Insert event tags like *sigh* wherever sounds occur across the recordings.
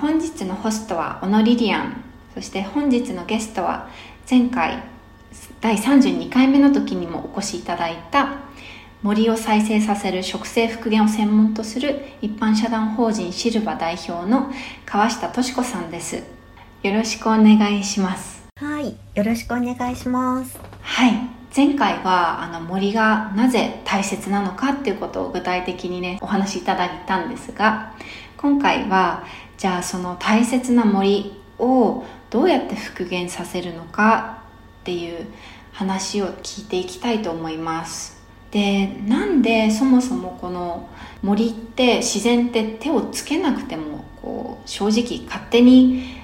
本日のホストは小野リリアン。そして本日のゲストは前回第32回目の時にもお越しいただいた森を再生させる植生復元を専門とする一般社団法人シルバ代表の川下敏子さんです。よろしくお願いします。はい、よろしくお願いします。はい前回はあの森がなぜ大切なのかっていうことを具体的にねお話しいただいたんですが今回はじゃあその大切な森をどうやって復元させるのかっていう話を聞いていきたいと思います。でなんでそもそもこの森って自然って手をつけなくてもこう正直勝手に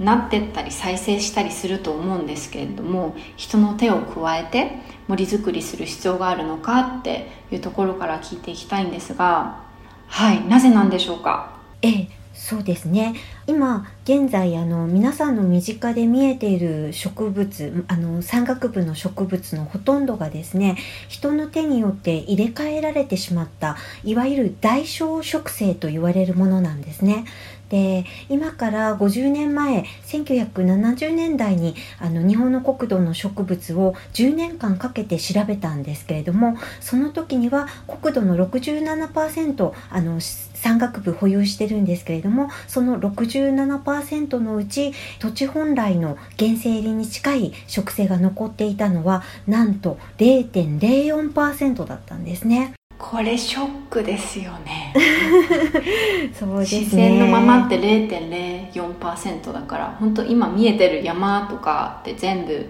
なってったり再生したりすると思うんですけれども人の手を加えて森づくりする必要があるのかっていうところから聞いていきたいんですがはいなぜなんでしょうか？ええ、そうですね。今現在あの皆さんの身近で見えている植物、あの山岳部の植物のほとんどがですね、人の手によって入れ替えられてしまったいわゆる代償植生と言われるものなんですね。で今から50年前1970年代にあの日本の国土の植物を10年間かけて調べたんですけれどもその時には国土の67%あの山岳部保有してるんですけれどもその67%のうち土地本来の原生林に近い植生が残っていたのはなんと0.04%だったんですね。これショックですよね。*laughs* そうですね。自然のままって0.04%だから本当今見えてる山とかって全部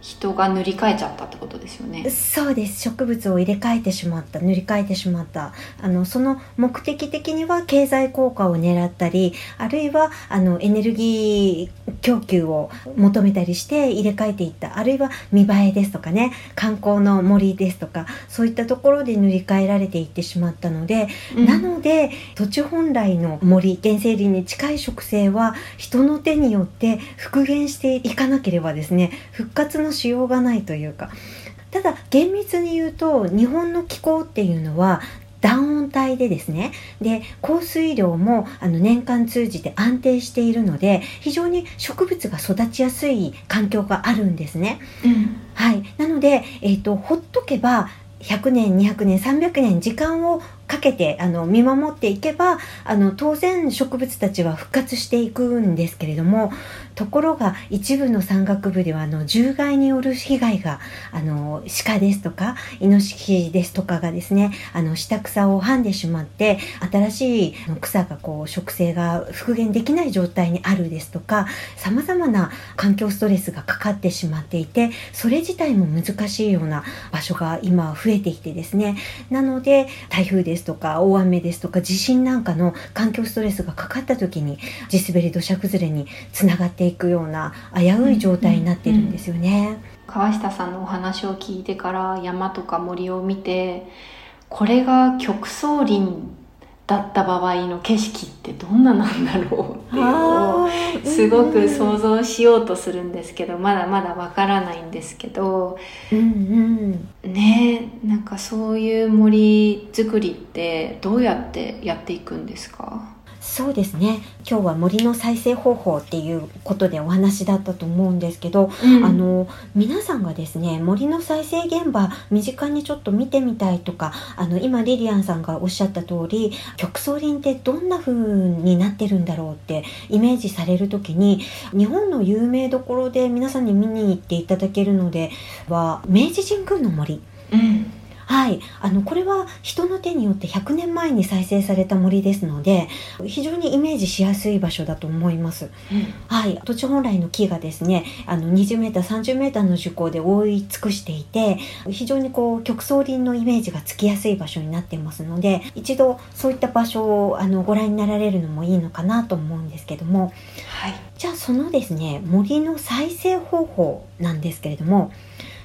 人が塗り替えちゃったってことですよね。そうです。植物を入れ替えてしまった。塗り替えてしまった。あのその目的的には経済効果を狙ったりあるいはあのエネルギー供給を求めたりして入れ替えていった。あるいは見栄えですとかね。観光の森ですとかそういったところで塗り替えられていってしまったので、うん。なので土地本来の森原生林に近い植生は人の手によって復元していかなければですね復活のしようがないというか。ただ厳密に言うと日本の気候っていうのは暖温帯でですね。で降水量もあの年間通じて安定しているので非常に植物が育ちやすい環境があるんですね。うん。はい、なので、えー、とほっとけば100年200年300年時間をかけてあの見守っていけばあの当然植物たちは復活していくんですけれどもところが一部の山岳部ではあの獣害による被害があの鹿ですとかイノシシですとかがですねあの下草をはんでしまって新しい草がこう植生が復元できない状態にあるですとかさまざまな環境ストレスがかかってしまっていてそれ自体も難しいような場所が今増えてきてですね。なので台風ですとか大雨ですとか地震なんかの環境ストレスがかかった時に地滑り土砂崩れにつながっていくような危うい状態になっているんですよね。川下さんのお話を聞いてから山とか森を見てこれが極層林だった場合の景色ってどんななんだろうっていうのをすごく想像しようとするんですけどまだまだわからないんですけど。うんうん。ねえなんかそういう森作りってどうやってやっていくんですか？そうですね。今日は森の再生方法っていうことでお話だったと思うんですけど、うん。あの皆さんがですね森の再生現場身近にちょっと見てみたいとかあの今リリアンさんがおっしゃった通り極草林ってどんな風になってるんだろうってイメージされる時に日本の有名どころで皆さんに見に行っていただけるのでは明治神宮の森。うんはい、あのこれは人の手によって100年前に再生された森ですので非常にイメージしやすい場所だと思います。はい、土地本来の木がですねあの 20m、30m の樹高で覆い尽くしていて非常にこう極層林のイメージがつきやすい場所になっていますので一度そういった場所をあのご覧になられるのもいいのかなと思うんですけども。はい。じゃあそのですね森の再生方法なんですけれども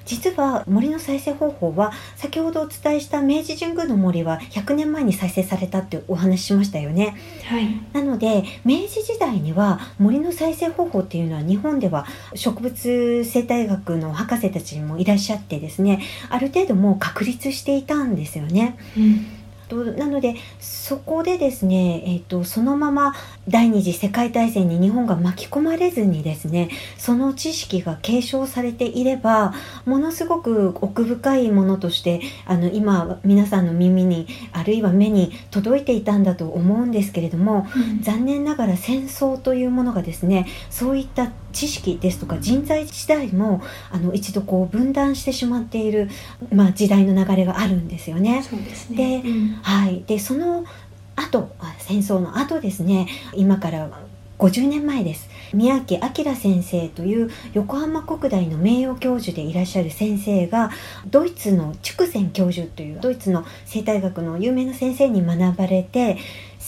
実は森の再生方法は先ほどお伝えした明治神宮の森は100年前に再生されたってお話ししましたよね。はいなので明治時代には森の再生方法っていうのは日本では植物生態学の博士たちもいらっしゃってですねある程度もう確立していたんですよね。うんとなのでそこでですね、えー、とそのまま第二次世界大戦に日本が巻き込まれずにですねその知識が継承されていればものすごく奥深いものとしてあの今皆さんの耳にあるいは目に届いていたんだと思うんですけれども残念ながら戦争というものがですねそういった知識ですとか人材自体もあの一度こう分断してしまっている、まあ、時代の流れがあるんですよね。ですね。でうん。はい、でその後あ戦争の後ですね。今から50年前です。宮城明先生という横浜国大の名誉教授でいらっしゃる先生がドイツの筑前教授というドイツの生態学の有名な先生に学ばれて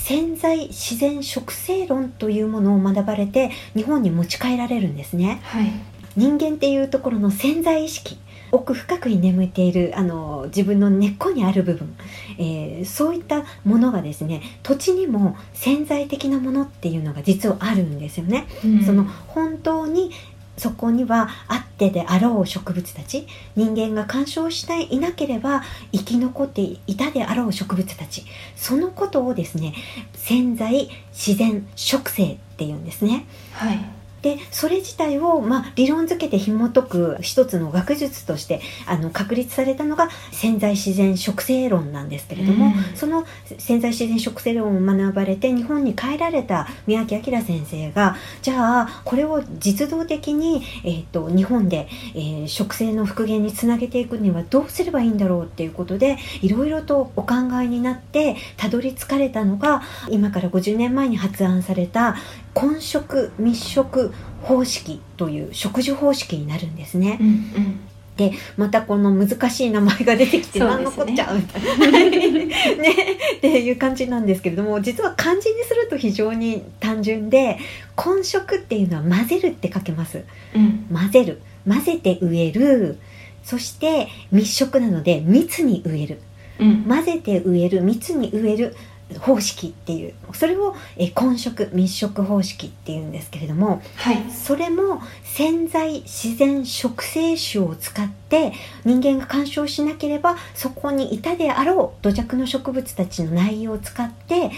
潜在自然植生論というものを学ばれて日本に持ち帰られるんですね。はい人間っていうところの潜在意識奥深くに眠っているあの自分の根っこにある部分、えーそういったものがですね土地にも潜在的なものっていうのが実はあるんですよね。うんその本当にそこにはあってであろう植物たち人間が干渉していなければ生き残っていたであろう植物たちそのことをですね潜在自然植生っていうんですね。はいでそれ自体を、まあ、理論づけて紐解く一つの学術としてあの確立されたのが潜在自然植生論なんですけれども、うん。その潜在自然植生論を学ばれて日本に帰られた宮城明先生がじゃあこれを実動的に、えー、と日本で、えー植生の復元につなげていくにはどうすればいいんだろうっていうことでいろいろとお考えになってたどり着かれたのが今から50年前に発案された混食密食方式という食事方式になるんですね。う。んうん。でまたこの難しい名前が出てきて何のこっちゃみたいな。*laughs* ね。っていう感じなんですけれども実は漢字にすると非常に単純で混食っていうのは混ぜるって書けます。うん。混ぜる。混ぜて植える。そして密食なので密に植える。うん。混ぜて植える。密に植える方式っていうそれをえ混食密食方式っていうんですけれどもはい。それも潜在自然植生種を使って人間が干渉しなければそこにいたであろう土着の植物たちの内容を使って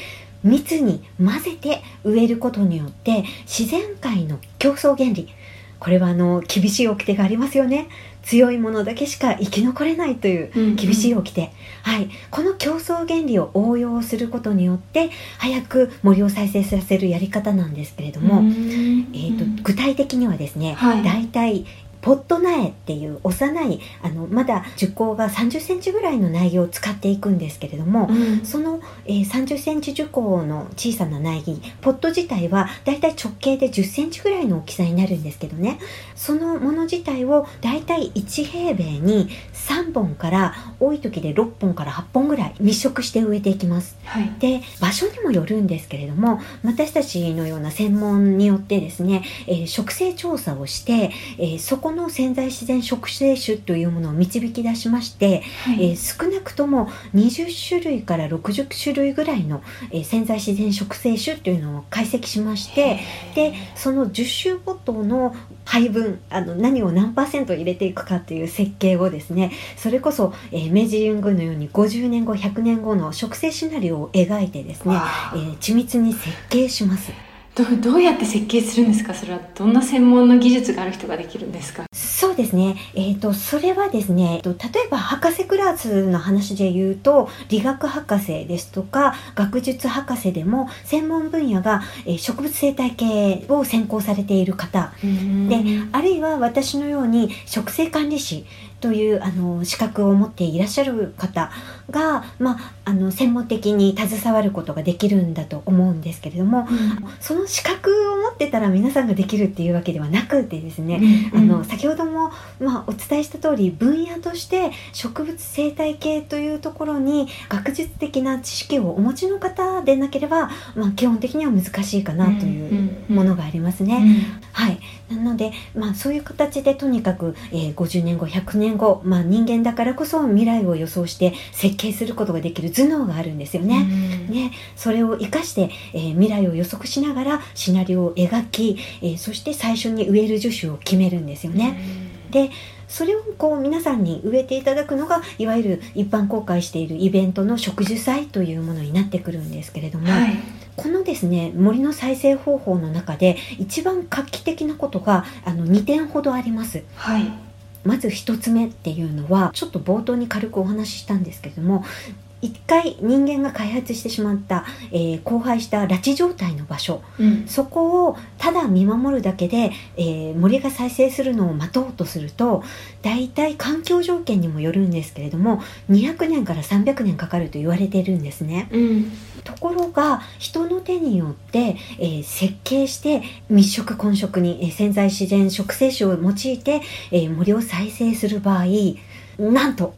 密に混ぜて植えることによって自然界の競争原理これはあの厳しい掟がありますよね強いものだけしか生き残れないという厳しい掟、はい、この競争原理を応用することによって早く森を再生させるやり方なんですけれども、うん。えー、と具体的にはですね、はい。だいたいポット苗っていう幼いあのまだ樹高が3 0センチぐらいの苗木を使っていくんですけれども、うん。その、えー、3 0センチ樹高の小さな苗木ポット自体はだいたい直径で1 0センチぐらいの大きさになるんですけどね。そのもの自体をだいたい1平米に3本から多い時で6本から8本ぐらい密植して植えていきます。はい。で場所にもよるんですけれども私たちのような専門によってですね、えー植生調査をして、えーそこの潜在自然植生種というものを導き出しまして、はい。えー少なくとも20種類から60種類ぐらいの、えー潜在自然植生種というのを解析しましてでその10種ごとの配分あの何を何パーセント入れていくかっていう設計をですねそれこそ、えー明治神宮のように50年後100年後の植生シナリオを描いてですね、えー緻密に設計します。どどうやって設計するんですか？それはどんな専門の技術がある人ができるんですか？そうですね、えー、とそれはですねえーと例えば博士クラスの話で言うと理学博士ですとか学術博士でも専門分野が、えー植物生態系を専攻されている方。であるいは私のように植生管理士というあの資格を持っていらっしゃる方が、まあ、あの専門的に携わることができるんだと思うんですけれども、その資格を持ってたら皆さんができるっていうわけではなくてですね、あの先ほども、まあ、お伝えした通り分野として植物生態系というところに学術的な知識をお持ちの方でなければ、まあ、基本的には難しいかなというものがありますね。はい、なので、まあ、そういう形でとにかく、えー、50年後100年後、まあ、人間だからこそ未来を予想して設計することができる頭脳があるんですよね。ねそれを生かして、えー、未来を予測しながらシナリオを描き、えー、そして最初に植える樹種を決めるんですよね。でそれをこう皆さんに植えていただくのがいわゆる一般公開しているイベントの植樹祭というものになってくるんですけれども、はい、このですね森の再生方法の中で一番画期的なことがあの2点ほどあります。はいまず1つ目っていうのはちょっと冒頭に軽くお話ししたんですけれども一回人間が開発してしまった、えー、荒廃した拉致状態の場所、うん、そこをただ見守るだけで、えー、森が再生するのを待とうとすると大体環境条件にもよるんですけれども200年から300年かかると言われてるんですね。うん、ところが人の手によって、えー、設計して密植混植に、えー、潜在自然植生種を用いて、えー、森を再生する場合なんと。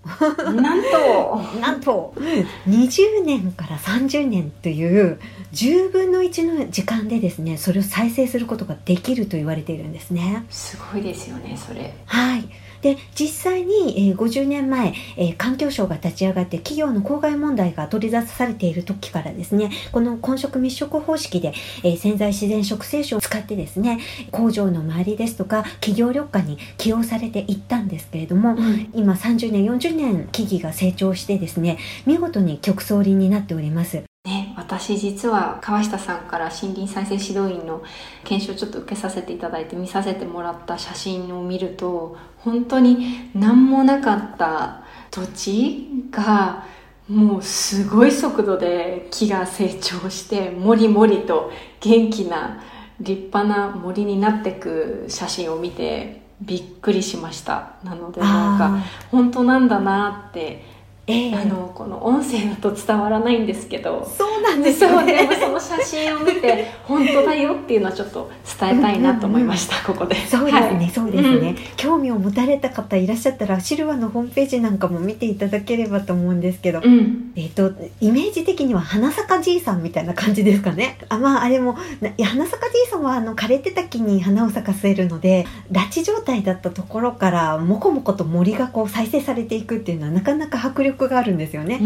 なんと。なんと。*laughs* 20年から30年という10分の1の時間でですねそれを再生することができると言われているんですね。すごいですよねそれ。はいで実際に、えー、50年前、えー、環境省が立ち上がって企業の公害問題が取り出されている時からですねこの混植密植方式で、えー、潜在自然植生種を使ってですね工場の周りですとか企業緑化に起用されていったんですけれども、うん、今30年40年木々が成長してですね見事に極層林になっております。ね、私実は川下さんから森林再生指導員の研修をちょっと受けさせていただいて見させてもらった写真を見ると本当に何もなかった土地がもうすごい速度で木が成長してもりもりと元気な立派な森になってく写真を見てびっくりしました。なのでなんか本当なんだなってえー、あのこの音声だと伝わらないんですけど。そうなんですよね。その写真を見て *laughs* 本当だよっていうのはちょっと伝えたいなと思いました、うんうん、ここで。そうですね、はい、そうですね、うん、興味を持たれた方いらっしゃったらシルバのホームページなんかも見ていただければと思うんですけど、うん、えっ、ー、とイメージ的には花咲じいさんみたいな感じですかね。あまああれもいや花咲じいさんはあの枯れてた木に花を咲かせるので拉致状態だったところからもこもこと森がこう再生されていくっていうのはなかなか迫力があるんですよね。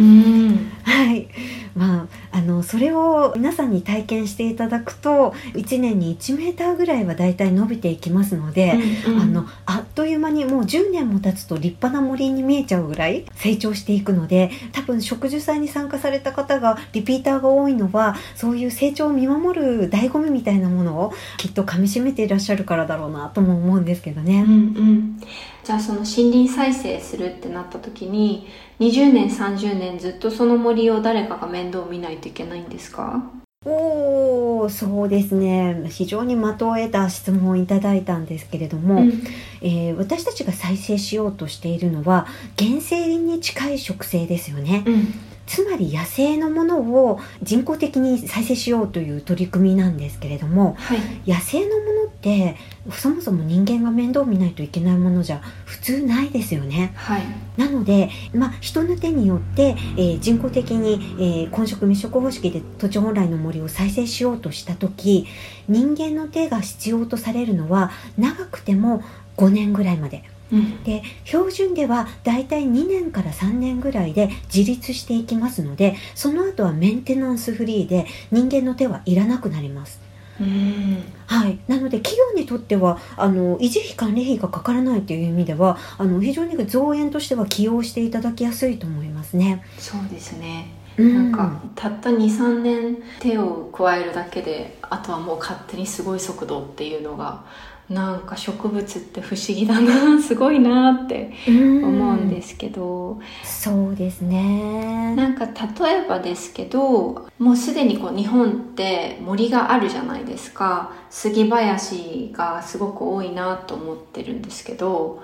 はい、まああのそれを皆さんに体験していただくと1年に1メーターぐらいはだいたい伸びていきますので、うんうん、あのあっという間にもう10年も経つと立派な森に見えちゃうぐらい成長していくので多分植樹祭に参加された方がリピーターが多いのはそういう成長を見守る醍醐味みたいなものをきっとかみしめていらっしゃるからだろうなとも思うんですけどね。うんうんじゃあその森林再生するってなった時に20年30年ずっとその森を誰かが面倒見ないといけないんですか？おそうですね。非常に的を得た質問をいただいたんですけれども、うん、えー、私たちが再生しようとしているのは原生林に近い植生ですよね。うんつまり野生のものを人工的に再生しようという取り組みなんですけれども、はい、野生のものってそもそも人間が面倒見ないといけないものじゃ普通ないですよね。はい、なので、まあ、人の手によって、えー、人工的に、えー、混植密植方式で土地本来の森を再生しようとした時人間の手が必要とされるのは長くても5年ぐらいまで。うん、で標準ではだいたい2年から3年ぐらいで自立していきますのでその後はメンテナンスフリーで人間の手はいらなくなります。はい、なので企業にとってはあの維持費管理費がかからないという意味ではあの非常に増園としては起用していただきやすいと思いますね。そうですね。なんかたった23年手を加えるだけであとはもう勝手にすごい速度っていうのがなんか植物って不思議だな *laughs* すごいなって思うんですけど。そうですね。なんか例えばですけどもうすでにこう日本って森があるじゃないですか。杉林がすごく多いなと思ってるんですけど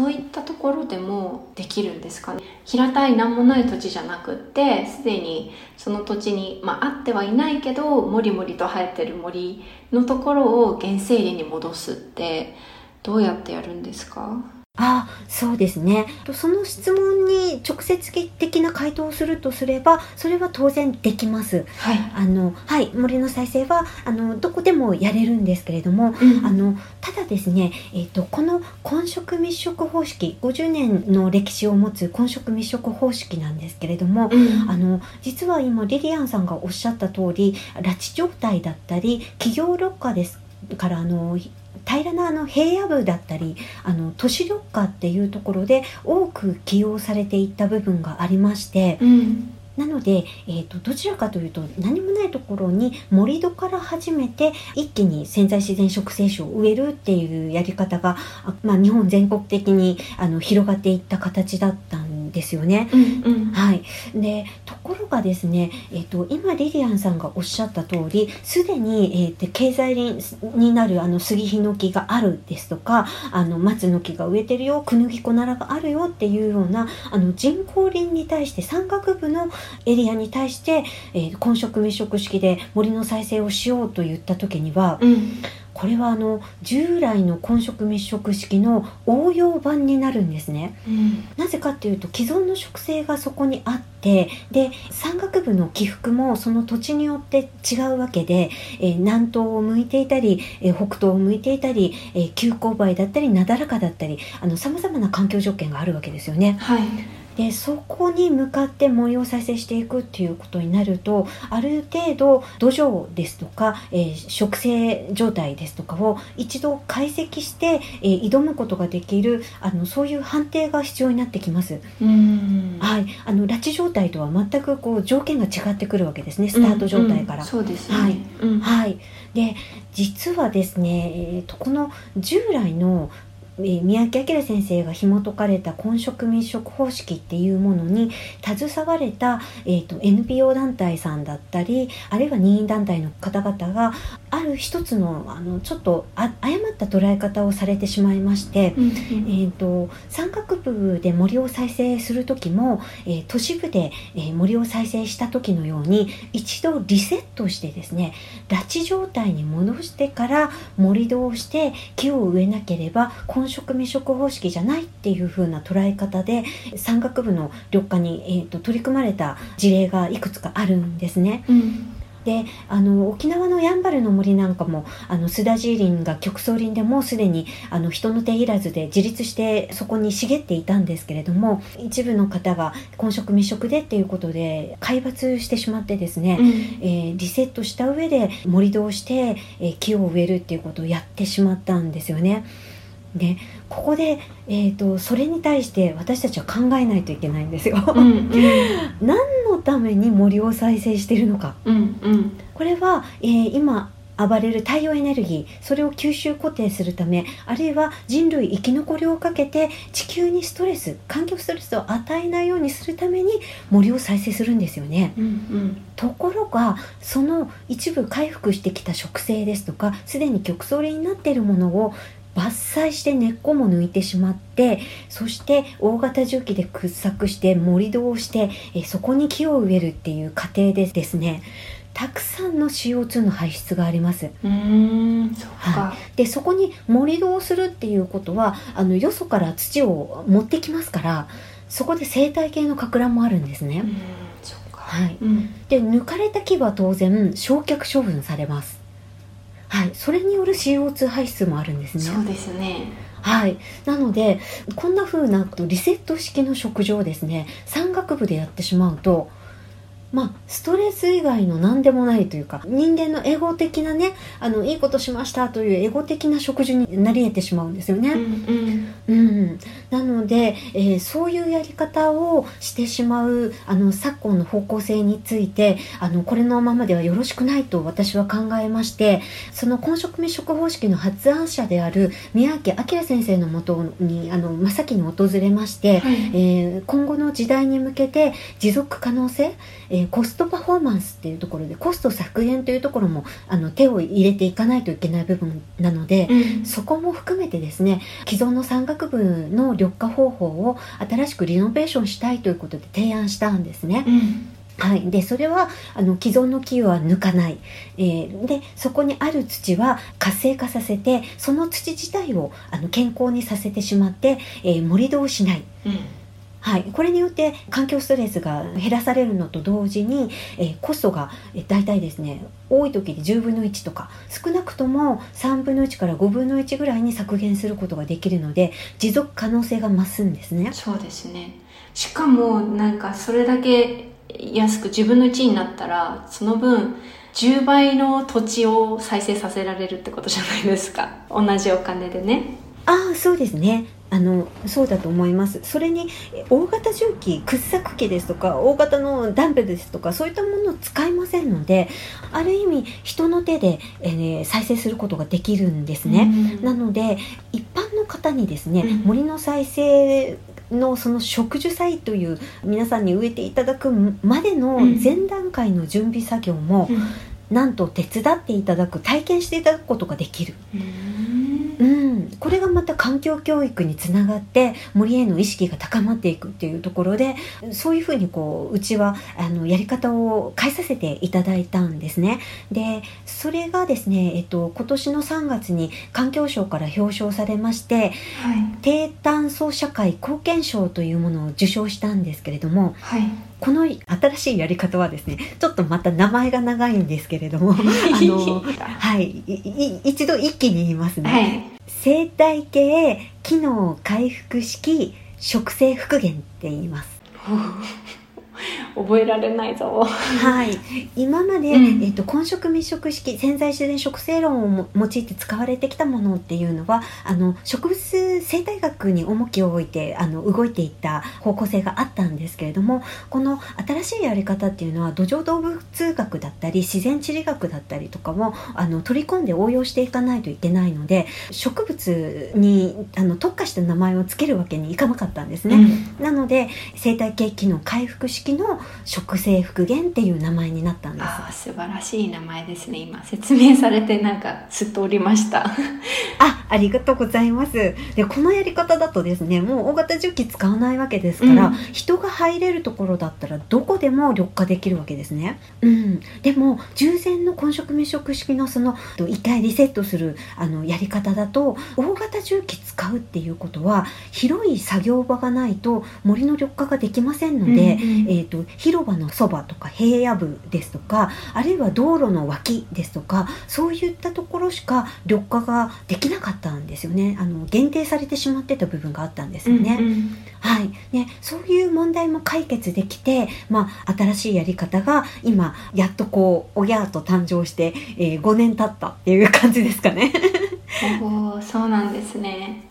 そういったところでもできるんですかね。平たい何もない土地じゃなくってすでにその土地に、まあ、あってはいないけどもりもりと生えてる森のところを原生林に戻すってどうやってやるんですか？あそうですね。その質問に直接的な回答をするとすればそれは当然できます。はい。あのはい森の再生はあのどこでもやれるんですけれども、うんあのただですね、えー、とこの混色密植方式50年の歴史を持つ混色密植方式なんですけれども、うんあの実は今リリアンさんがおっしゃった通り拉致状態だったり企業緑化ですからあの平らなあの平野部だったりあの都市緑化っていうところで多く起用されていった部分がありましてうなので、えー、とどちらかというと何もないところに盛り土から始めて一気に潜在自然植生種を植えるっていうやり方が、あまあ、日本全国的にあの広がっていった形だったんですよね。うんうんはい、でところがですね、えー、と今リリアンさんがおっしゃった通りすでに、えー、と経済林になるあの杉ヒノキがあるですとかあの松の木が植えてるよクヌギコナラがあるよっていうようなあの人工林に対して山岳部のエリアに対して、えー混植密植式で森の再生をしようと言った時にはうんこれはあの従来の混植密植式の応用版になるんですね。うんなぜかっていうと既存の植生がそこにあってで山岳部の起伏もその土地によって違うわけで、えー南東を向いていたり、えー北東を向いていたり、えー急勾配だったりなだらかだったりさまざまな環境条件があるわけですよね。はいでそこに向かって森を再生していくっていうことになるとある程度土壌ですとか、えー植生状態ですとかを一度解析して、えー挑むことができるあのそういう判定が必要になってきます。うん。はい、あの拉致状態とは全くこう条件が違ってくるわけですね。スタート状態から。うん。うんそうですね。はい。うん。はい、で実はですね、えーとこの従来の、えー三宅明先生が紐解かれた混植密植方式っていうものに携われた、えー、と NPO 団体さんだったりあるいは任意団体の方々がある一つのあのちょっとあ誤った捉え方をされてしまいまして。うんえー、と山岳部で森を再生する時も、えー都市部で、えー森を再生した時のように一度リセットしてですね拉致状態に戻してから盛り土をして木を植えなければ混植未植方式じゃないっていう風な捉え方で山岳部の緑化に、えー、と取り組まれた事例がいくつかあるんですね。うんであの沖縄のやんばるの森なんかもあのスダジー林が極層林でもうすでにあの人の手いらずで自立してそこに茂っていたんですけれども一部の方が混植密植でっていうことで皆伐してしまってですね、うんえーリセットした上で盛り土をして、えー木を植えるっていうことをやってしまったんですよね。でここで、えー、とそれに対して私たちは考えないといけないんですよ。うんうん *laughs* 何のために森を再生しているのかうんうんこれは、えー今暴れる太陽エネルギーそれを吸収固定するためあるいは人類生き残りをかけて地球にストレス環境ストレスを与えないようにするために森を再生するんですよね。うんうんところがその一部回復してきた植生ですとかすでに極層林になっているものを伐採して根っこも抜いてしまってそして大型重機で掘削して盛り土をしてえそこに木を植えるっていう過程でですねたくさんの CO2 の排出があります。うーんそっか。でそこに盛り土をするっていうことはあのよそから土を持ってきますからそこで生態系のか乱もあるんですね。う。んそっか。はい、うん。で抜かれた木は当然焼却処分されますはい。それによる CO2 排出もあるんですね。そうですね。はい。なのでこんな風なリセット式の食事をですね。山岳部でやってしまうとまあ、ストレス以外の何でもないというか人間のエゴ的なねあのいいことしましたというエゴ的な食事になり得てしまうんですよね。うんうん、なので、えーそういうやり方をしてしまうあの昨今の方向性についてあのこれのままではよろしくないと私は考えましてその混食密食方式の発案者である宮脇明先生のもとにあの真っ先に訪れまして、はい。えー今後の時代に向けて持続可能性、ええーコストパフォーマンスっていうところでコスト削減というところもあの手を入れていかないといけない部分なので、うん。そこも含めてですね既存の山岳部の緑化方法を新しくリノベーションしたいということで提案したんですね。うん。はい、でそれはあの既存の木は抜かない、えーでそこにある土は活性化させてその土自体をあの健康にさせてしまって、えー盛り土をしない。うんはい、これによって環境ストレスが減らされるのと同時に、えーコストが、えー、大体ですね多い時で10分の1とか少なくとも3分の1から5分の1ぐらいに削減することができるので持続可能性が増すんですね。そうですね。しかもなんかそれだけ安く自分の1になったらその分10倍の土地を再生させられるってことじゃないですか。同じお金でね。ああそうですねあのそうだと思います。それにえ大型重機掘削機ですとか大型のダンベルですとかそういったものを使いませんのである意味人の手で、えー再生することができるんですね、うん。なので一般の方にですね、うん。森の再生のその植樹祭という皆さんに植えていただくまでのうん。前段階の準備作業も、うん。なんと手伝っていただく体験していただくことができる。うん。うん、これがまた環境教育につながって森への意識が高まっていくっていうところでそういうふうにこううちはあのやり方を変えさせていただいたんですね。でそれがですね、えっと、今年の3月に環境省から表彰されましてはい。低炭素社会貢献賞というものを受賞したんですけれどもはいこの新しいやり方はですねちょっとまた名前が長いんですけれども *laughs* あのはいいい一度一気に言いますね。はい生態系機能回復式植生復元って言います。覚えられないぞ。はい、今まで、うん。えっと混植密植式潜在自然植生論をも用いて使われてきたものっていうのはあの植物生態学に重きを置いてあの動いていった方向性があったんですけれどもこの新しいやり方っていうのは土壌動物学だったり自然地理学だったりとかもあの取り込んで応用していかないといけないので植物にあの特化した名前を付けるわけにいかなかったんですね。なので生態系機能回復式の植生復元っていう名前になったんです。素晴らしい名前ですね今説明されてなんかすっとおりました *laughs* あ、ありがとうございます。で、このやり方だとですね、もう大型重機使わないわけですから、うん人が入れるところだったらどこでも緑化できるわけですね。うん。でも、従前の混植密植式のその、と一回リセットするあのやり方だと、大型重機使うっていうことは、広い作業場がないと森の緑化ができませんので、うんうんえー、と広場のそばとか平野部ですとかあるいは道路の脇ですとかそういったところしか緑化ができなかったんですよねあの限定されてしまってた部分があったんですよね。うんうんはいね、そういう問題も解決できて、まあ、新しいやり方が今やっとこうおやーと誕生して、えー5年経ったっていう感じですかね。*laughs* おーそうなんですね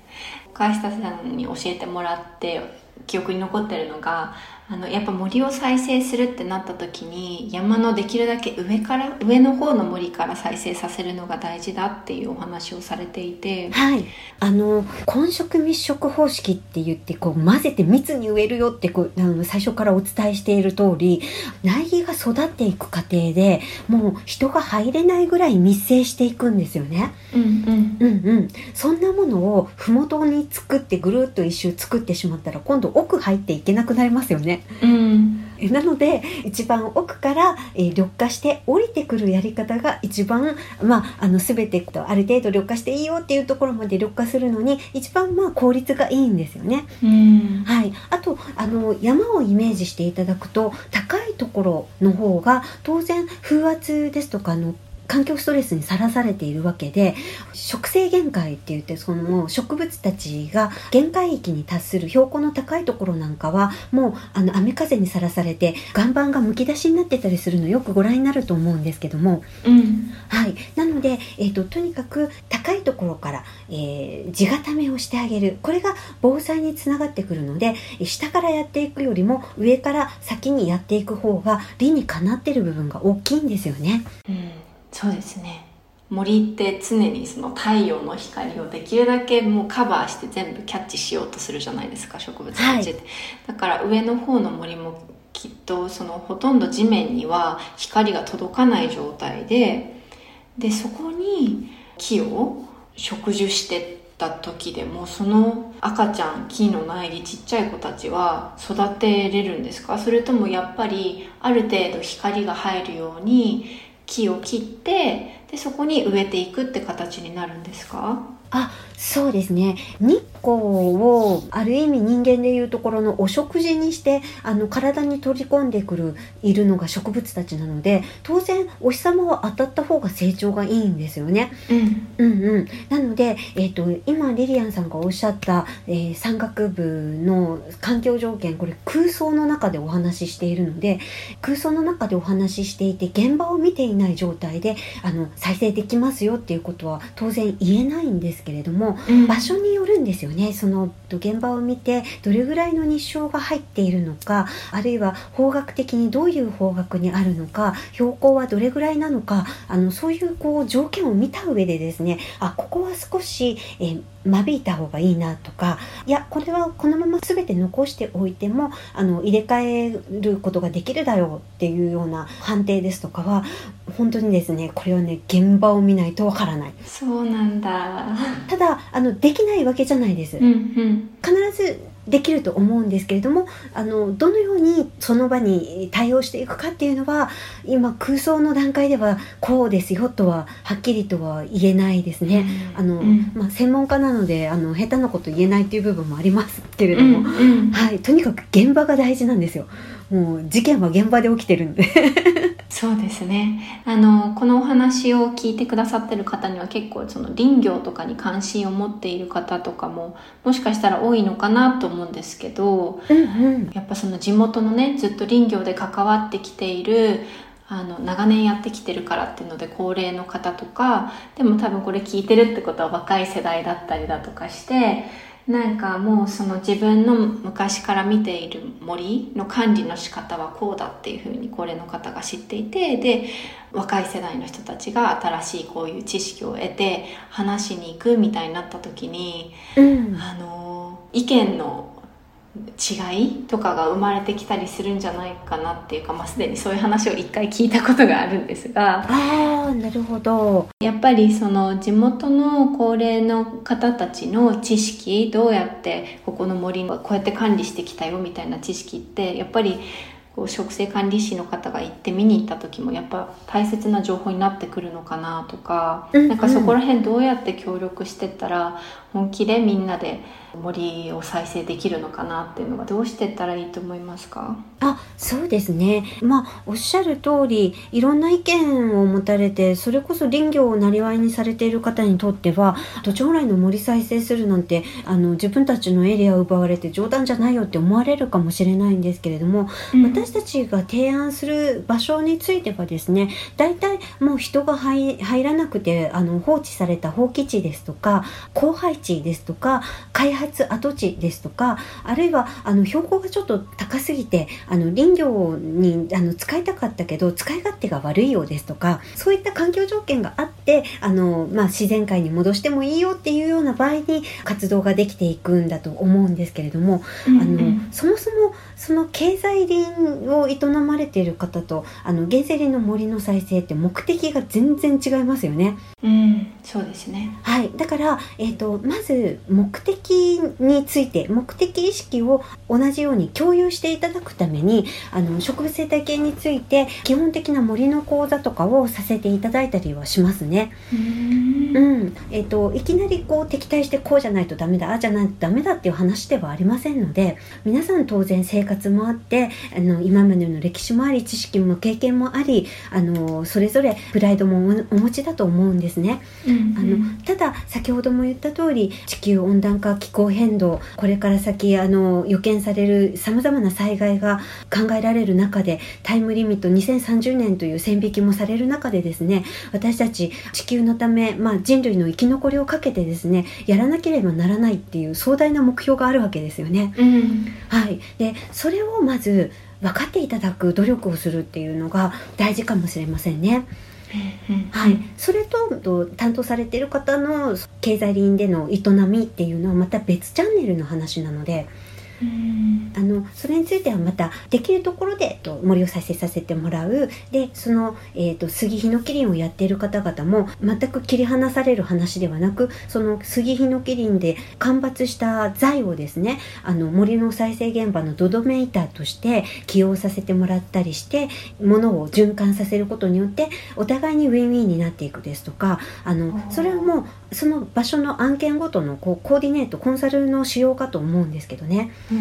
岡下さんに教えてもらって記憶に残ってるのがあのやっぱ森を再生するってなった時に山のできるだけ上から上の方の森から再生させるのが大事だっていうお話をされていてはい、あの混植密植方式って言ってこう混ぜて密に植えるよってこうあの最初からお伝えしている通り苗木が育っていく過程でもう人が入れないぐらい密生していくんですよね。うんうんうんうん、そんなものを麓に作ってぐるっと一周作ってしまったら今度奥入っていけなくなりますよね。うん。なので一番奥から、えー緑化して降りてくるやり方が一番、まあ、あの全てある程度緑化していいよっていうところまで緑化するのに一番まあ効率がいいんですよね。うん。はい、あとあの山をイメージしていただくと高いところの方が当然風圧ですとかの環境ストレスにさらされているわけで植生限界って言ってその植物たちが限界域に達する標高の高いところなんかはもうあの雨風にさらされて岩盤がむき出しになってたりするのよくご覧になると思うんですけども。うん。はい、なので、えー、ととにかく高いところから、えー地固めをしてあげる。これが防災につながってくるのでえー下からやっていくよりも上から先にやっていく方が理にかなってる部分が大きいんですよね。うんそうですね。森って常にその太陽の光をできるだけもうカバーして全部キャッチしようとするじゃないですか植物たちって、だから上の方の森もきっとそのほとんど地面には光が届かない状態ででそこに木を植樹してた時でもその赤ちゃん木の苗木ちっちゃい子たちは育てれるんですか？それともやっぱりある程度光が入るように木を切ってでそこに植えていくって形になるんですか？あそうですね。日光をある意味人間でいうところのお食事にしてあの体に取り込んでくるいるのが植物たちなので当然お日様は当たった方が成長がいいんですよね。うん。うんうん、なので、えー、と今リリアンさんがおっしゃった、えー山岳部の環境条件これ空想の中でお話ししているので空想の中でお話ししていて現場を見ていない状態であの再生できますよっていうことは当然言えないんですけれどもうん。場所によるんですよね。その現場を見てどれぐらいの日照が入っているのかあるいは方角的にどういう方角にあるのか標高はどれぐらいなのかあのそういうこう条件を見た上でですねあここは少し、えー間引いた方がいいなとかいやこれはこのまま全て残しておいてもあの入れ替えることができるだろうっていうような判定ですとかは本当にですねこれはね現場を見ないとわからない。そうなんだ。ただあのできないわけじゃないです、うんうん。必ずできると思うんですけれどもあのどのようにその場に対応していくかっていうのは今空想の段階ではこうですよとははっきりとは言えないですね。あのうんまあ、専門家なのであの下手なこと言えないっていう部分もありますけれどうんも、うんはい、とにかく現場が大事なんですよ。もう事件は現場で起きてるんで。そうですね。あのこのお話を聞いてくださってる方には結構その林業とかに関心を持っている方とかももしかしたら多いのかなと思うんですけどうんうん。やっぱその地元のねずっと林業で関わってきているあの長年やってきてるからっていうので高齢の方とかでも多分これ聞いてるってことは若い世代だったりだとかしてなんかもうその自分の昔から見ている森の管理の仕方はこうだっていうふうに高齢の方が知っていてで若い世代の人たちが新しいこういう知識を得て話しに行くみたいになった時にうん。あの意見の違いとかが生まれてきたりするんじゃないかなっていうか、まあ、すでにそういう話を一回聞いたことがあるんですがああなるほど。やっぱりその地元の高齢の方たちの知識どうやってここの森はこうやって管理してきたよみたいな知識ってやっぱりこう植生管理士の方が行って見に行った時もやっぱ大切な情報になってくるのかなとか、うんうんなんかそこら辺どうやって協力してったら本気でみんなで森を再生できるのかなっていうのがどうしてったらいいと思いますか？あそうですね。まあおっしゃる通りいろんな意見を持たれてそれこそ林業をなりわいにされている方にとっては土地本来の森再生するなんてあの自分たちのエリアを奪われて冗談じゃないよって思われるかもしれないんですけれども私たちが提案する場所についてはですね大体もう人が入入らなくてあの放置された放棄地ですとか荒廃地ですとか開発跡地ですとかあるいはあの標高がちょっと高すぎてあの林業にあの使いたかったけど使い勝手が悪いようですとかそういった環境条件があってあの、まあ、自然界に戻してもいいよっていうような場合に活動ができていくんだと思うんですけれどもあのそもそもその経済林を営まれている方とあの原生林の森の再生って目的が全然違いますよね。うんそうですね。はい、だから、えー、とまず目的について目的意識を同じように共有していただくためにあの植物生態系について基本的な森の講座とかをさせていただいたりはしますね。うんうんえー、といきなりこう敵対してこうじゃないとダメだああじゃないとダメだっていう話ではありませんので皆さん当然生活もあってあの今までの歴史もあり知識も経験もありあのそれぞれプライドもおお持ちだと思うんですね。あのただ先ほども言った通り地球温暖化気候変動これから先あの予見されるさまざまな災害が考えられる中でタイムリミット2030年という線引きもされる中でですね私たち地球のため、まあ、人類の生き残りをかけてですねやらなければならないっていう壮大な目標があるわけですよね。うんはい、でそれをまず分かっていただく努力をするっていうのが大事かもしれませんね。はい、それと担当されてる方の経済林での営みっていうのはまた別チャンネルの話なのであのそれについてはまたできるところでと森を再生させてもらう。でその、えーと、杉ヒノキ林をやっている方々も全く切り離される話ではなくその杉ヒノキ林で間伐した材をですねあの森の再生現場の土留め板として起用させてもらったりして物を循環させることによってお互いにウィンウィンになっていくですとかあのそれはもうその場所の案件ごとのこうコーディネートコンサルの仕様かと思うんですけどね。う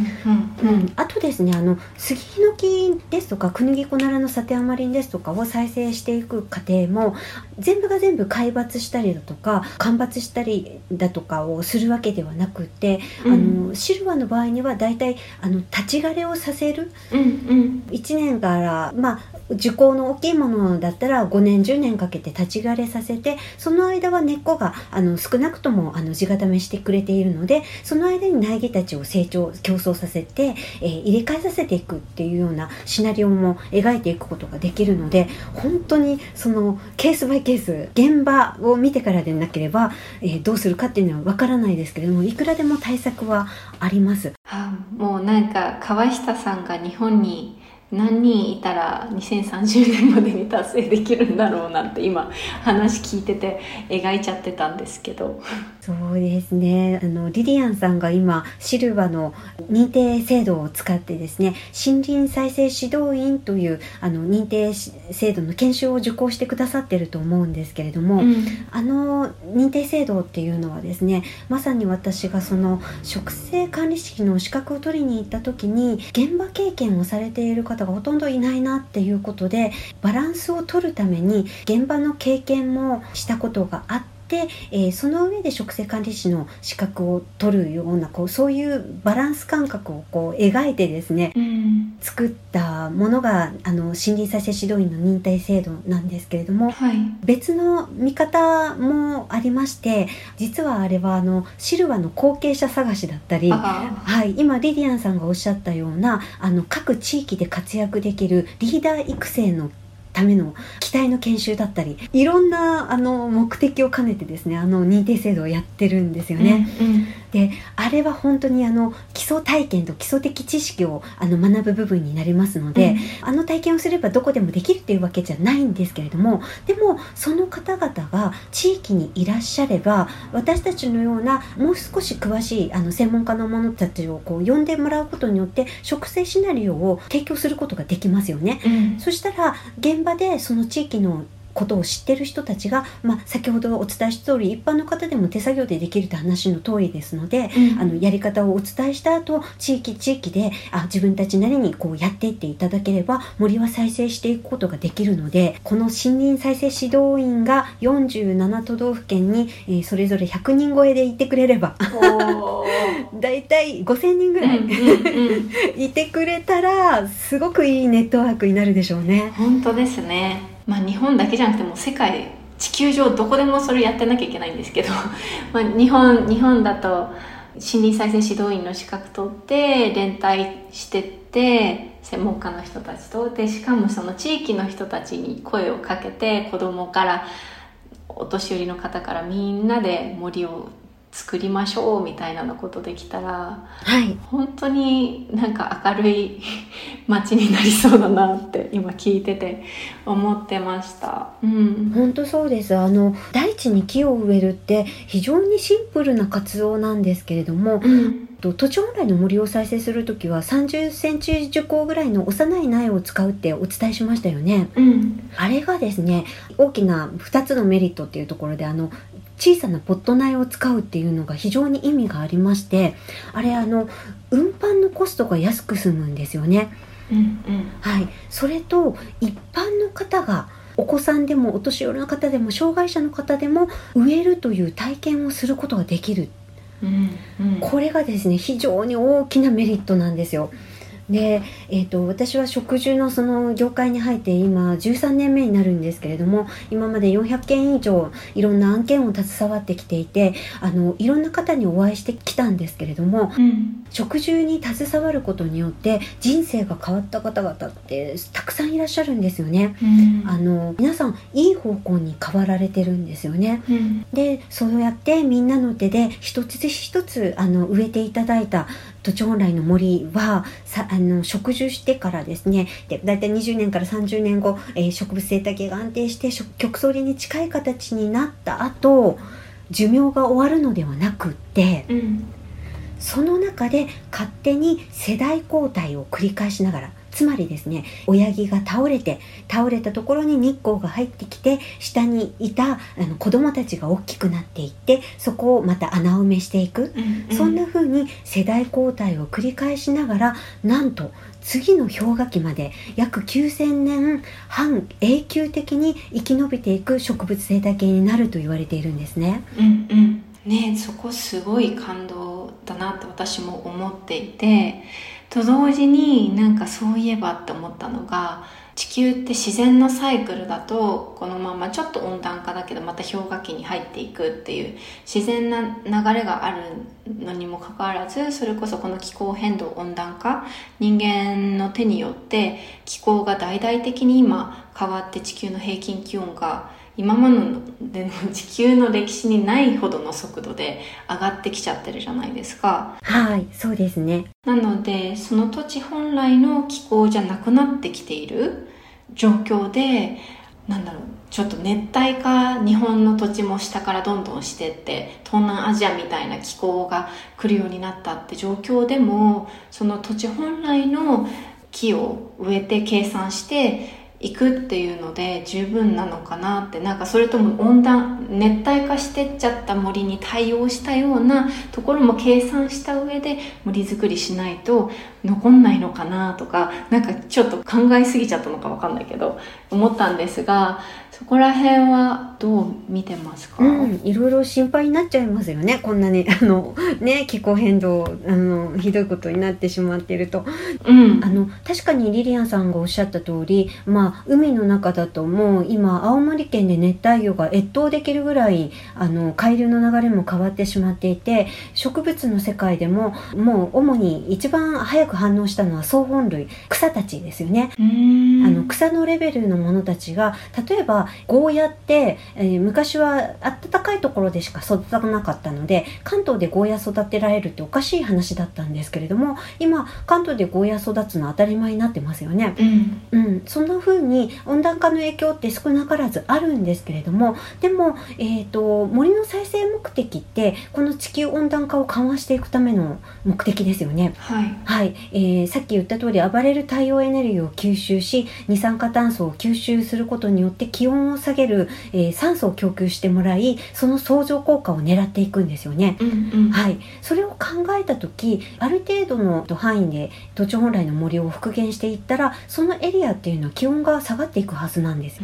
ん、うん、あとですねあの杉ヒノキですとかクヌギコナラのサテアマリンですとかを再生していく過程も全部が全部海抜したりだとか間伐したりだとかをするわけではなくて、うん、あのシルバーの場合には大体あの立ち枯れをさせる、うんうん、1年からまあ受講の大きいものだったら5年10年かけて立ち枯れさせてその間は根っこがああの少なくともあの地固めしてくれているのでその間に苗木たちを成長競争させて、えー、入れ替えさせていくっていうようなシナリオも描いていくことができるので本当にそのケースバイケース現場を見てからでなければ、えー、どうするかっていうのはわからないですけれどもいくらでも対策はあります。あ、もうなんか川下さんが日本に何人いたら2030年までに達成できるんだろうなんて今話聞いてて描いちゃってたんですけど。そうですねあのリリアンさんが今シルバの認定制度を使ってですね森林再生指導員というあの認定制度の研修を受講してくださってると思うんですけれども、うん、あの認定制度っていうのはですねまさに私がその植生管理士の資格を取りに行った時に現場経験をされている方がほとんどいないなっていうことでバランスを取るために現場の経験もしたことがあって。えー、その上で植生管理士の資格を取るようなこうそういうバランス感覚をこう描いてですね、うん、作ったものがあの森林再生指導員の認定制度なんですけれども、はい、別の見方もありまして実はあれはあのシルバの後継者探しだったり、はい、今リディアンさんがおっしゃったようなあの各地域で活躍できるリーダー育成のための機体の研修だったりいろんなあの目的を兼ねてですねあの認定制度をやってるんですよね。うんうん、であれは本当にあの基礎体験と基礎的知識をあの学ぶ部分になりますので、うん、あの体験をすればどこでもできるっていうわけじゃないんですけれどもでもその方々が地域にいらっしゃれば私たちのようなもう少し詳しいあの専門家の者たちをこう呼んでもらうことによって植生シナリオを提供することができますよね。うん、そしたら現場でその地域のことを知ってる人たちが、まあ、先ほどお伝えした通り一般の方でも手作業でできるって話の通りですので、うん、あのやり方をお伝えした後地域地域であ自分たちなりにこうやっていっていただければ森は再生していくことができるのでこの森林再生指導員が47都道府県に、えー、それぞれ100人超えでいてくれればだいたい5000人ぐらい、*laughs* いてくれたらすごくいいネットワークになるでしょうね。本当ですねまあ、日本だけじゃなくても世界地球上どこでもそれやってなきゃいけないんですけど、*laughs* まあ、日本日本だと森林再生指導員の資格取って連帯してって専門家の人たちと。でしかもその地域の人たちに声をかけて子供からお年寄りの方からみんなで森を作りましょうみたいなのことできたら、はい、本当になんか明るい街になりそうだなって今聞いてて思ってました。うん、本当そうです。あの大地に木を植えるって非常にシンプルな活動なんですけれども、うん、土地本来の森を再生する時は30センチ樹高ぐらいの幼い苗を使うってお伝えしましたよね。うん、あれがですね大きな2つのメリットっていうところであの小さなポット苗を使うっていうのが非常に意味がありましてあれあの運搬のコストが安く済むんですよね。うんうん、はい、それと一般の方がお子さんでもお年寄りの方でも障害者の方でも植えるという体験をすることができる、うんうん、これがですね非常に大きなメリットなんですよ。で、えーと、私は植樹のその業界に入って今13年目になるんですけれども今まで400件以上いろんな案件を携わってきていてあのいろんな方にお会いしてきたんですけれども、うん、植樹に携わることによって人生が変わった方々ってたくさんいらっしゃるんですよね。うん、あの皆さんいい方向に変わられてるんですよね。うん、でそうやってみんなの手で一つ一つあの植えていただいた土地本来の森はさあの植樹してからですね。で大体20年から30年後、えー植物生態系が安定して植極層林に近い形になった後寿命が終わるのではなくってうん。その中で勝手に世代交代を繰り返しながらつまりですね親木が倒れて倒れたところに日光が入ってきて下にいたあの子供たちが大きくなっていってそこをまた穴埋めしていく、うんそんな風に世代交代を繰り返しながらなんと次の氷河期まで約9000年半永久的に生き延びていく植物生態系になると言われているんですね。うんうん。ねそこすごい感動だなって私も思っていてと同時になんかそういえばって思ったのが地球って自然のサイクルだとこのままちょっと温暖化だけどまた氷河期に入っていくっていう自然な流れがあるのにもかかわらずそれこそこの気候変動温暖化人間の手によって気候が大々的に今変わって地球の平均気温が今までの地球の歴史にないほどの速度で上がってきちゃってるじゃないですか。はいそうですねなのでその土地本来の気候じゃなくなってきている状況でなんだろうちょっと熱帯化日本の土地も下からどんどんしてって東南アジアみたいな気候が来るようになったって状況でもその土地本来の木を植えて計算していくっていうので十分なのかなってなんかそれとも温暖熱帯化してっちゃった森に対応したようなところも計算した上で森作りしないと残んないのかなとかなんかちょっと考えすぎちゃったのかわかんないけど思ったんですがそこら辺はどう見てますか、うん、いろいろ心配になっちゃいますよね。こんなにあのね気候変動あのひどいことになってしまっていると。うん。あの確かにリリアンさんがおっしゃった通りまあ海の中だともう今青森県で熱帯魚が越冬できるぐらいあの海流の流れも変わってしまっていて植物の世界でももう主に一番早く反応したのは草本類草たちですよね。うーん。あの草のレベルのものたちが例えばゴーヤって、えー昔は暖かいところでしか育たなかったので関東でゴーヤ育てられるっておかしい話だったんですけれども今関東でゴーヤ育つのは当たり前になってますよね。うんうん、そんな風に温暖化の影響って少なからずあるんですけれどもでも、えー、と森の再生目的ってこの地球温暖化を緩和していくための目的ですよね。はいはい、えーさっき言った通り暴れる太陽エネルギーを吸収し二酸化炭素を吸収することによって気温を下げる、えー酸素を供給してもらいその相乗効果を狙っていくんですよね。うんうん。はい、それを考えた時ある程度の範囲で土地本来の森を復元していったらそのエリアっていうのは気温が下がっていくはずなんです。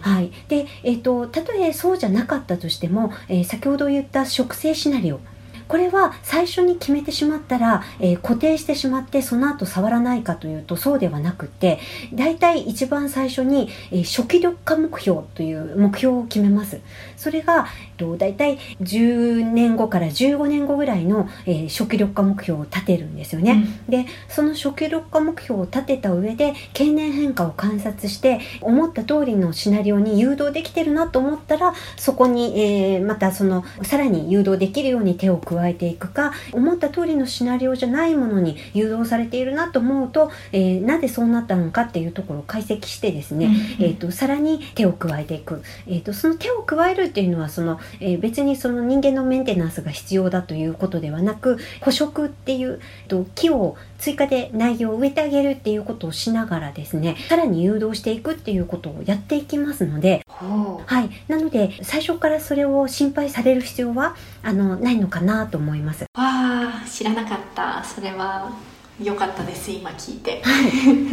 はい、で、えー、とたとえそうじゃなかったとしても、えー先ほど言った植生シナリオこれは最初に決めてしまったら、えー固定してしまってその後触らないかというとそうではなくって大体一番最初に、えー初期緑化目標という目標を決めます。それが、えっと大体10年後から15年後ぐらいの、えー初期緑化目標を立てるんですよね、でその初期緑化目標を立てた上で経年変化を観察して思った通りのシナリオに誘導できてるなと思ったらそこに、えーまたそのさらに誘導できるように手を加えていくか思った通りのシナリオじゃないものに誘導されているなと思うと、えーなぜそうなったのかっていうところを解析してですね、えー、とさらに手を加えていく、えー、とその手を加えるっていうのはその、えー別にその人間のメンテナンスが必要だということではなく捕食っていう、えーと木を追加で苗木を植えてあげるっていうことをしながらですねさらに誘導していくっていうことをやっていきますのではい、なので最初からそれを心配される必要はあのないのかなと思います。わあ知らなかった。それは良かったです今聞いて。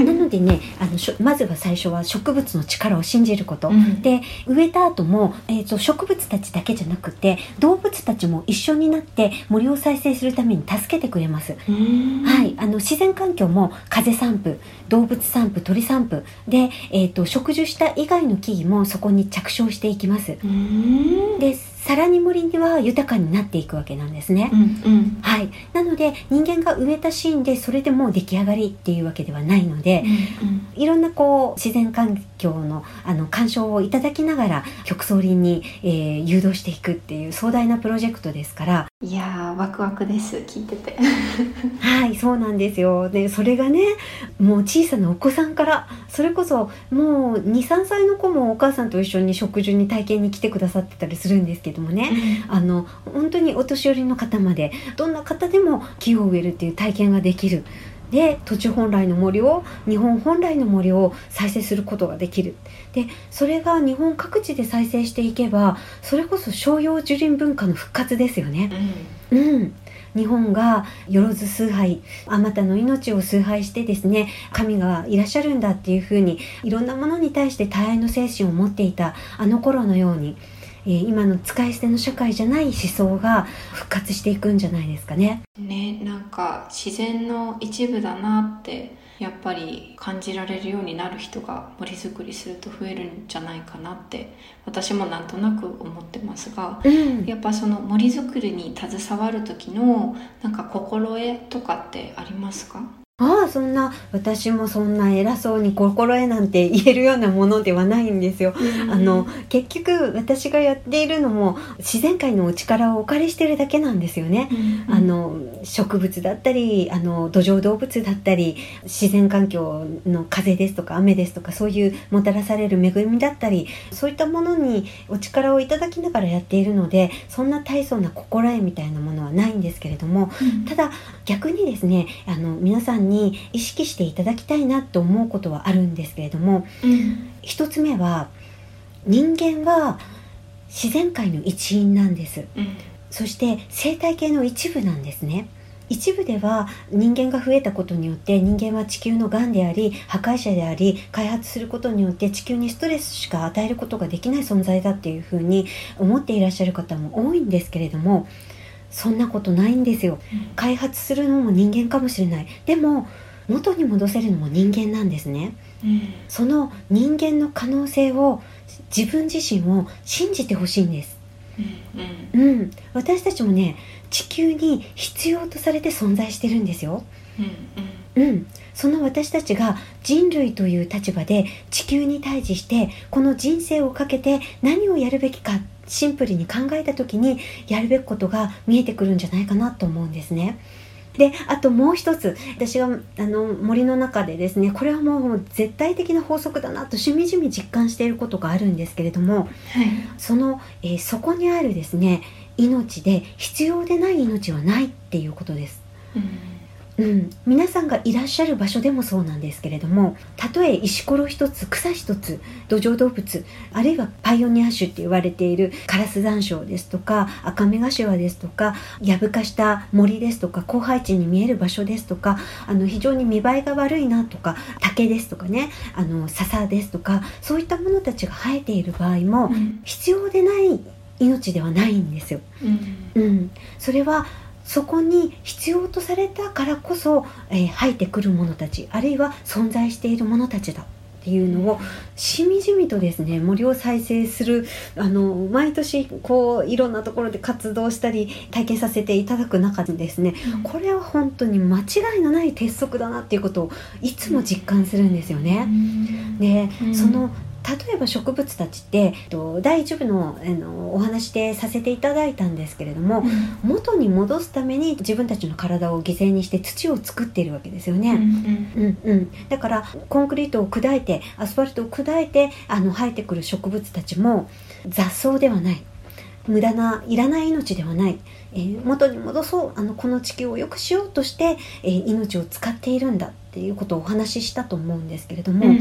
なのでねあのしょまずは最初は植物の力を信じること、うん。で植えた後も、えー、と植物たちだけじゃなくて動物たちも一緒になって森を再生するために助けてくれます。はい、あの自然環境も風散布動物散布鳥散布。で、えー、と植樹した以外の木々もそこに着床していきます。うん。でさらに森には豊かになっていくわけなんですね。うんうん。はい、なので人間が植えたシーンでそれでもう出来上がりっていうわけではないので、いろんなこう自然環境のあの鑑賞をいただきながら極総林に、えー、誘導していくっていう壮大なプロジェクトですから。いやワクワクです聞いてて。*laughs* はいそうなんですよ。でそれがねもう小さなお子さんからそれこそもう23歳の子もお母さんと一緒に植樹に体験に来てくださってたりするんですけどもね、あの本当にお年寄りの方までどんな方でも木を植えるっていう体験ができるで土地本来の森を日本本来の森を再生することができる。でそれが日本各地で再生していけばそれこそ商用樹林文化の復活ですよね。うん、うん。日本がよろず崇拝あまたの命を崇拝してですね神がいらっしゃるんだっていうふうにいろんなものに対して大愛の精神を持っていたあの頃のようにえー、今の使い捨ての社会じゃない思想が復活していくんじゃないですかね。ねなんか自然の一部だなってやっぱり感じられるようになる人が森づくりすると増えるんじゃないかなって私もなんとなく思ってますが、うん、やっぱその森づくりに携わる時のなんか心得とかってありますか？ああそんな私もそんな偉そうに心得なんて言えるようなものではないんですよ。うん、あの結局私がやっているのも自然界のお力をお借りしてるだけなんですよね。うん、あの植物だったりあの土壌動物だったり自然環境の風ですとか雨ですとかそういうもたらされる恵みだったりそういったものにお力をいただきながらやっているのでそんな大層な心得みたいなものはないんですけれども、うん、ただ逆にですねあの皆さんに意識していただきたいなと思うことはあるんですけれども、うん、一つ目は人間は自然界の一員なんです、うん、そして生態系の一部なんですね。一部では人間が増えたことによって人間は地球の癌であり破壊者であり開発することによって地球にストレスしか与えることができない存在だっていうふうに思っていらっしゃる方も多いんですけれどもそんなことないんですよ、開発するのも人間かもしれない。でも元に戻せるのも人間なんですね、うん、その人間の可能性を自分自身を信じてほしいんです、うん、うん、私たちもね地球に必要とされて存在してるんですよ、うん、うん、その私たちが人類という立場で地球に対峙してこの人生をかけて何をやるべきかシンプルに考えた時にやるべきことが見えてくるんじゃないかなと思うんですね。であともう一つ私があの森の中でですねこれはもう絶対的な法則だなとしみじみ実感していることがあるんですけれども、はい、その、えー、そこにあるですね命で必要でない命はないっていうことです。うんうん、皆さんがいらっしゃる場所でもそうなんですけれどもたとえ石ころ一つ草一つ土壌動物あるいはパイオニア種って言われているカラスザンショウですとかアカメガシワですとかやぶかした森ですとか広廃地に見える場所ですとかあの非常に見栄えが悪いなとか竹ですとかねあの笹ですとかそういったものたちが生えている場合も、必要でない命ではないんですよ。うん、うん、それはそこに必要とされたからこそ、えー、入ってくる者たちあるいは存在している者たちだっていうのをしみじみとですね森を再生するあの毎年こういろんなところで活動したり体験させていただく中でですね、うん、これは本当に間違いのない鉄則だなっていうことをいつも実感するんですよね。で、その例えば植物たちって第1部のあのお話でさせていただいたんですけれども、うん、元に戻すために自分たちの体を犠牲にして土を作っているわけですよね。うん、うん、だからコンクリートを砕いてアスファルトを砕いてあの生えてくる植物たちも雑草ではない。無駄ないらない命ではない、えー、元に戻そうあのこの地球を良くしようとして、えー、命を使っているんだっていうことをお話ししたと思うんですけれども、うん、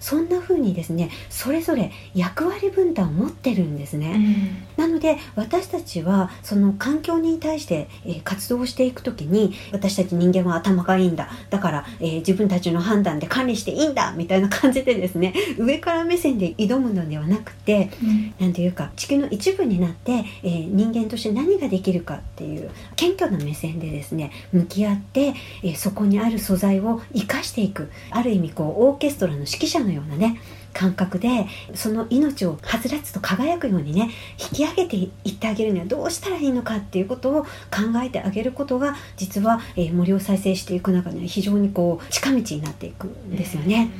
そんな風にですねそれぞれ役割分担を持ってるんですね、うん、なので私たちはその環境に対して、えー、活動していく時に私たち人間は頭がいいんだ。だから、えー、自分たちの判断で管理していいんだみたいな感じでですね *laughs* 上から目線で挑むのではなくて何、うん、ていうか地球の一部になって、えー、人間として何ができるかっていう謙虚な目線でですね向き合って、えそこにある素材を生かしていく。ある意味こうオーケストラの指揮者のようなね感覚でその命をはつらつと輝くようにね引き上げていってあげるにはどうしたらいいのかっていうことを考えてあげることが実は、えー、森を再生していく中では非常にこう近道になっていくんですよね。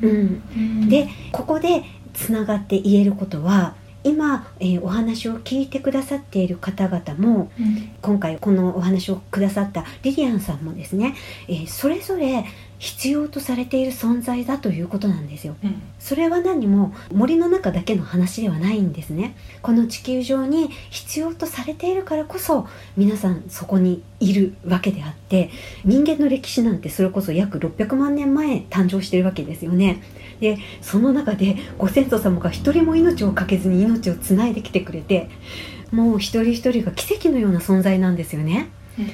うん、でここでつながって言えることは今、えー、お話を聞いてくださっている方々も、うん、今回このお話をくださったリリアンさんもですね、えー、それぞれ必要とされている存在だということなんですよ、うん、それは何も森の中だけの話ではないんですね。この地球上に必要とされているからこそ皆さんそこにいるわけであって人間の歴史なんてそれこそ約600万年前誕生してるわけですよね。でその中でご先祖様が一人も命をかけずに命をつないできてくれてもう一人一人が奇跡のような存在なんですよね。うん、うん、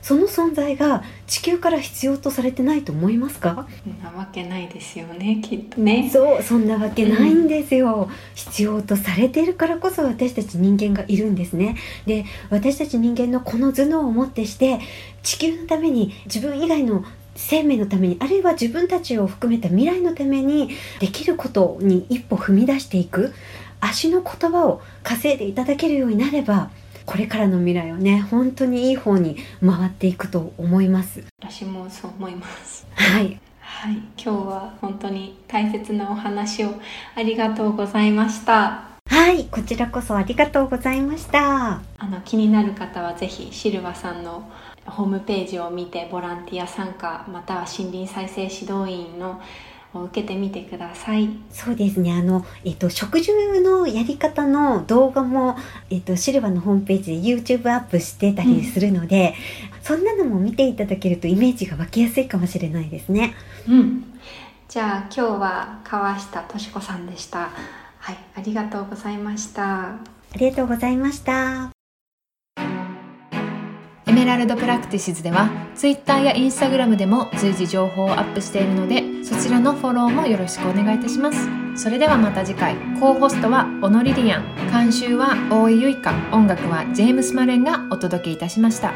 その存在が地球から必要とされてないと思いますか？そんなわけないですよねきっとね。そうそんなわけないんですよ、うん、必要とされているからこそ私たち人間がいるんですね。で私たち人間のこの頭脳をもってして地球のために自分以外の生命のためにあるいは自分たちを含めた未来のためにできることに一歩踏み出していく足の言葉を稼いでいただけるようになればこれからの未来はね本当にいい方に回っていくと思います。私もそう思います。はい。はい、今日は本当に大切なお話をありがとうございました。はい。こちらこそありがとうございました。あの気になる方はぜひシルバさんのホームページを見てボランティア参加または森林再生指導員のを受けてみてくださいそうですねあの、えっと、食事のやり方の動画も、えっと、シルバーのホームページで YouTube アップしてたりするので、うん、そんなのも見ていただけるとイメージが湧きやすいかもしれないですね。うんじゃあ今日は川下敏子さんでした。はい、ありがとうございました。ありがとうございました。メラルドプラクティシズでは Twitter や Instagram でも随時情報をアップしているのでそちらのフォローもよろしくお願いいたします。それではまた次回。コーホストはオノリリアン。監修は大井ゆいか音楽はジェームス・マレンがお届けいたしました。